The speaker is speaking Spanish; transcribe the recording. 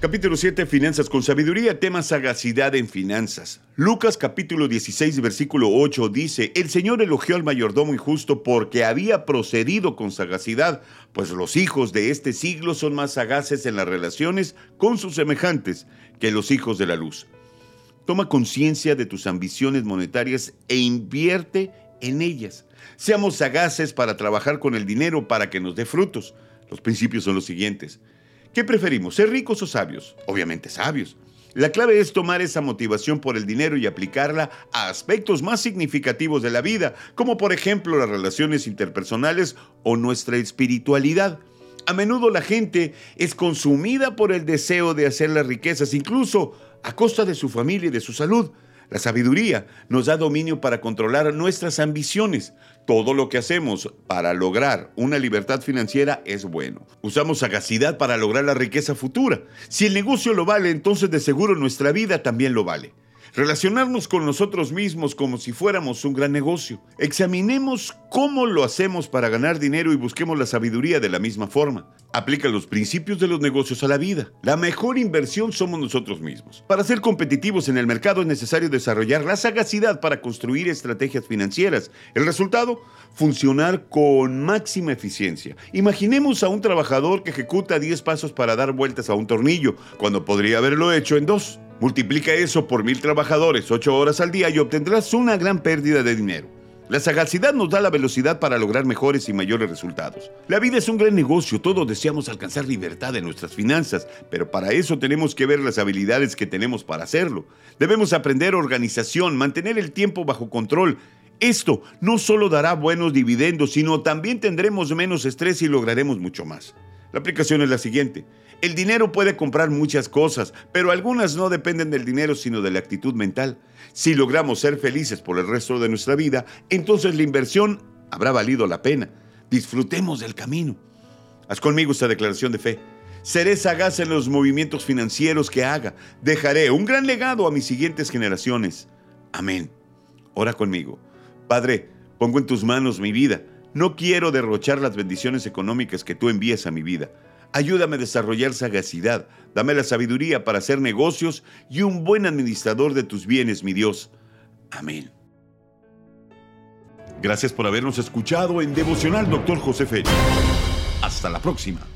Capítulo 7, Finanzas con Sabiduría, tema sagacidad en finanzas. Lucas capítulo 16, versículo 8 dice, El Señor elogió al mayordomo injusto porque había procedido con sagacidad, pues los hijos de este siglo son más sagaces en las relaciones con sus semejantes que los hijos de la luz. Toma conciencia de tus ambiciones monetarias e invierte en ellas. Seamos sagaces para trabajar con el dinero para que nos dé frutos. Los principios son los siguientes. ¿Qué preferimos, ser ricos o sabios? Obviamente sabios. La clave es tomar esa motivación por el dinero y aplicarla a aspectos más significativos de la vida, como por ejemplo las relaciones interpersonales o nuestra espiritualidad. A menudo la gente es consumida por el deseo de hacer las riquezas, incluso a costa de su familia y de su salud. La sabiduría nos da dominio para controlar nuestras ambiciones. Todo lo que hacemos para lograr una libertad financiera es bueno. Usamos sagacidad para lograr la riqueza futura. Si el negocio lo vale, entonces de seguro nuestra vida también lo vale. Relacionarnos con nosotros mismos como si fuéramos un gran negocio. Examinemos cómo lo hacemos para ganar dinero y busquemos la sabiduría de la misma forma. Aplica los principios de los negocios a la vida. La mejor inversión somos nosotros mismos. Para ser competitivos en el mercado es necesario desarrollar la sagacidad para construir estrategias financieras. El resultado, funcionar con máxima eficiencia. Imaginemos a un trabajador que ejecuta 10 pasos para dar vueltas a un tornillo, cuando podría haberlo hecho en dos. Multiplica eso por mil trabajadores, ocho horas al día y obtendrás una gran pérdida de dinero. La sagacidad nos da la velocidad para lograr mejores y mayores resultados. La vida es un gran negocio, todos deseamos alcanzar libertad en nuestras finanzas, pero para eso tenemos que ver las habilidades que tenemos para hacerlo. Debemos aprender organización, mantener el tiempo bajo control. Esto no solo dará buenos dividendos, sino también tendremos menos estrés y lograremos mucho más. La aplicación es la siguiente. El dinero puede comprar muchas cosas, pero algunas no dependen del dinero sino de la actitud mental. Si logramos ser felices por el resto de nuestra vida, entonces la inversión habrá valido la pena. Disfrutemos del camino. Haz conmigo esta declaración de fe. Seré sagaz en los movimientos financieros que haga. Dejaré un gran legado a mis siguientes generaciones. Amén. Ora conmigo. Padre, pongo en tus manos mi vida. No quiero derrochar las bendiciones económicas que tú envías a mi vida. Ayúdame a desarrollar sagacidad, dame la sabiduría para hacer negocios y un buen administrador de tus bienes, mi Dios. Amén. Gracias por habernos escuchado en Devocional Dr. José Félix. Hasta la próxima.